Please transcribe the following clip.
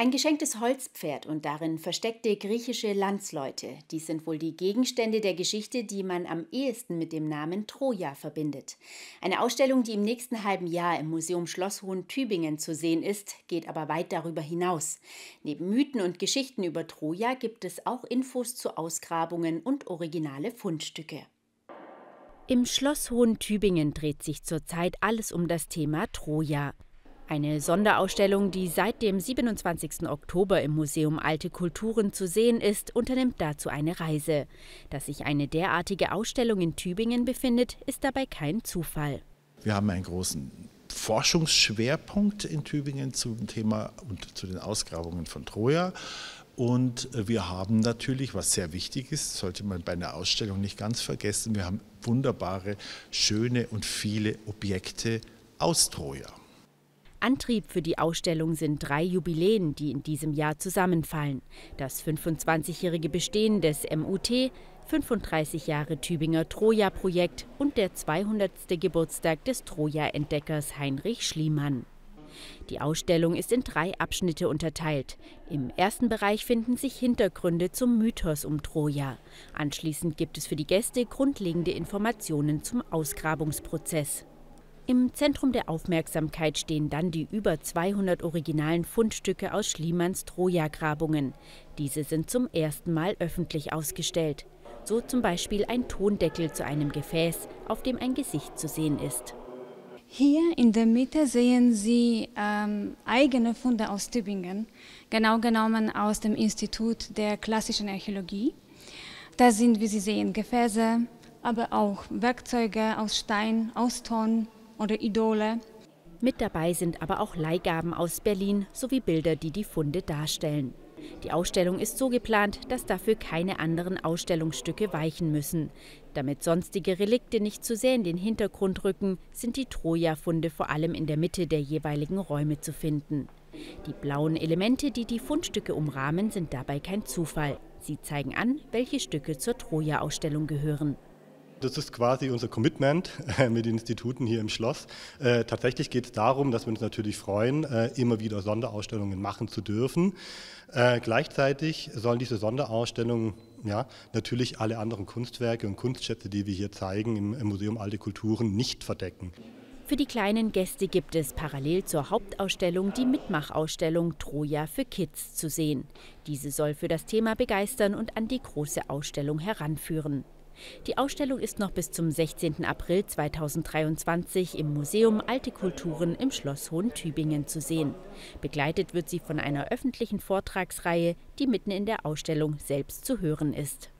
Ein geschenktes Holzpferd und darin versteckte griechische Landsleute. Dies sind wohl die Gegenstände der Geschichte, die man am ehesten mit dem Namen Troja verbindet. Eine Ausstellung, die im nächsten halben Jahr im Museum Schloss Hohen-Tübingen zu sehen ist, geht aber weit darüber hinaus. Neben Mythen und Geschichten über Troja gibt es auch Infos zu Ausgrabungen und originale Fundstücke. Im Schloss Hohen-Tübingen dreht sich zurzeit alles um das Thema Troja. Eine Sonderausstellung, die seit dem 27. Oktober im Museum Alte Kulturen zu sehen ist, unternimmt dazu eine Reise. Dass sich eine derartige Ausstellung in Tübingen befindet, ist dabei kein Zufall. Wir haben einen großen Forschungsschwerpunkt in Tübingen zum Thema und zu den Ausgrabungen von Troja. Und wir haben natürlich, was sehr wichtig ist, sollte man bei einer Ausstellung nicht ganz vergessen, wir haben wunderbare, schöne und viele Objekte aus Troja. Antrieb für die Ausstellung sind drei Jubiläen, die in diesem Jahr zusammenfallen. Das 25-jährige Bestehen des MUT, 35 Jahre Tübinger Troja-Projekt und der 200. Geburtstag des Troja-Entdeckers Heinrich Schliemann. Die Ausstellung ist in drei Abschnitte unterteilt. Im ersten Bereich finden sich Hintergründe zum Mythos um Troja. Anschließend gibt es für die Gäste grundlegende Informationen zum Ausgrabungsprozess. Im Zentrum der Aufmerksamkeit stehen dann die über 200 originalen Fundstücke aus Schliemanns Troja-Grabungen. Diese sind zum ersten Mal öffentlich ausgestellt. So zum Beispiel ein Tondeckel zu einem Gefäß, auf dem ein Gesicht zu sehen ist. Hier in der Mitte sehen Sie ähm, eigene Funde aus Tübingen, genau genommen aus dem Institut der klassischen Archäologie. Da sind, wie Sie sehen, Gefäße, aber auch Werkzeuge aus Stein, aus Ton, oder Idole. Mit dabei sind aber auch Leihgaben aus Berlin sowie Bilder, die die Funde darstellen. Die Ausstellung ist so geplant, dass dafür keine anderen Ausstellungsstücke weichen müssen. Damit sonstige Relikte nicht zu sehr in den Hintergrund rücken, sind die Troja-Funde vor allem in der Mitte der jeweiligen Räume zu finden. Die blauen Elemente, die die Fundstücke umrahmen, sind dabei kein Zufall. Sie zeigen an, welche Stücke zur Troja-Ausstellung gehören. Das ist quasi unser Commitment äh, mit den Instituten hier im Schloss. Äh, tatsächlich geht es darum, dass wir uns natürlich freuen, äh, immer wieder Sonderausstellungen machen zu dürfen. Gleichzeitig sollen diese Sonderausstellungen ja, natürlich alle anderen Kunstwerke und Kunstschätze, die wir hier zeigen, im Museum Alte Kulturen nicht verdecken. Für die kleinen Gäste gibt es parallel zur Hauptausstellung die Mitmachausstellung Troja für Kids zu sehen. Diese soll für das Thema begeistern und an die große Ausstellung heranführen. Die Ausstellung ist noch bis zum 16. April 2023 im Museum Alte Kulturen im Schloss Hohen-Tübingen zu sehen. Begleitet wird sie von einer öffentlichen Vortragsreihe, die mitten in der Ausstellung selbst zu hören ist.